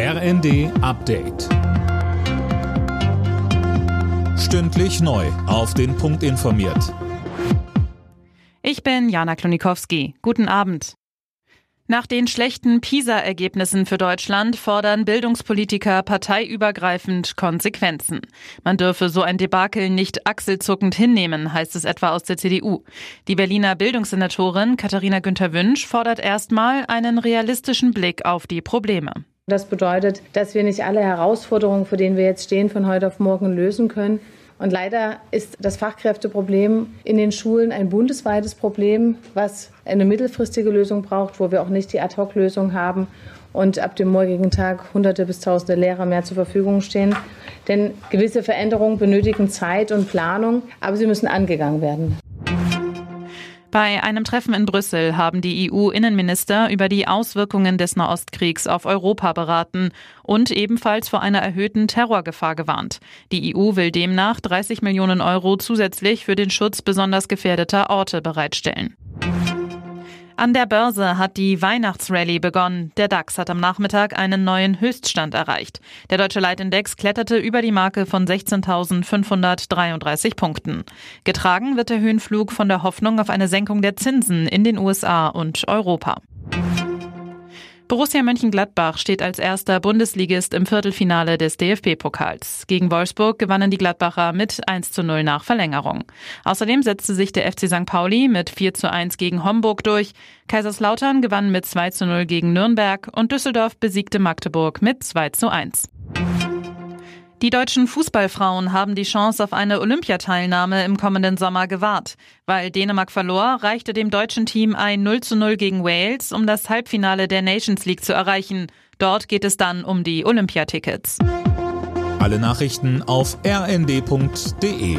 RND Update. Stündlich neu. Auf den Punkt informiert. Ich bin Jana Klonikowski. Guten Abend. Nach den schlechten PISA-Ergebnissen für Deutschland fordern Bildungspolitiker parteiübergreifend Konsequenzen. Man dürfe so ein Debakel nicht achselzuckend hinnehmen, heißt es etwa aus der CDU. Die Berliner Bildungssenatorin Katharina Günther Wünsch fordert erstmal einen realistischen Blick auf die Probleme. Das bedeutet, dass wir nicht alle Herausforderungen, vor denen wir jetzt stehen, von heute auf morgen lösen können. Und leider ist das Fachkräfteproblem in den Schulen ein bundesweites Problem, was eine mittelfristige Lösung braucht, wo wir auch nicht die Ad-Hoc-Lösung haben und ab dem morgigen Tag Hunderte bis Tausende Lehrer mehr zur Verfügung stehen. Denn gewisse Veränderungen benötigen Zeit und Planung, aber sie müssen angegangen werden. Bei einem Treffen in Brüssel haben die EU-Innenminister über die Auswirkungen des Nahostkriegs auf Europa beraten und ebenfalls vor einer erhöhten Terrorgefahr gewarnt. Die EU will demnach 30 Millionen Euro zusätzlich für den Schutz besonders gefährdeter Orte bereitstellen. An der Börse hat die Weihnachtsrallye begonnen. Der DAX hat am Nachmittag einen neuen Höchststand erreicht. Der deutsche Leitindex kletterte über die Marke von 16.533 Punkten. Getragen wird der Höhenflug von der Hoffnung auf eine Senkung der Zinsen in den USA und Europa. Borussia Mönchengladbach steht als erster Bundesligist im Viertelfinale des DFB-Pokals. Gegen Wolfsburg gewannen die Gladbacher mit 1 zu 0 nach Verlängerung. Außerdem setzte sich der FC St. Pauli mit 4 zu 1 gegen Homburg durch. Kaiserslautern gewann mit 2 zu 0 gegen Nürnberg und Düsseldorf besiegte Magdeburg mit 2 zu 1. Die deutschen Fußballfrauen haben die Chance auf eine Olympiateilnahme im kommenden Sommer gewahrt. Weil Dänemark verlor, reichte dem deutschen Team ein 0 zu 0 gegen Wales, um das Halbfinale der Nations League zu erreichen. Dort geht es dann um die Olympiatickets. Alle Nachrichten auf rnd.de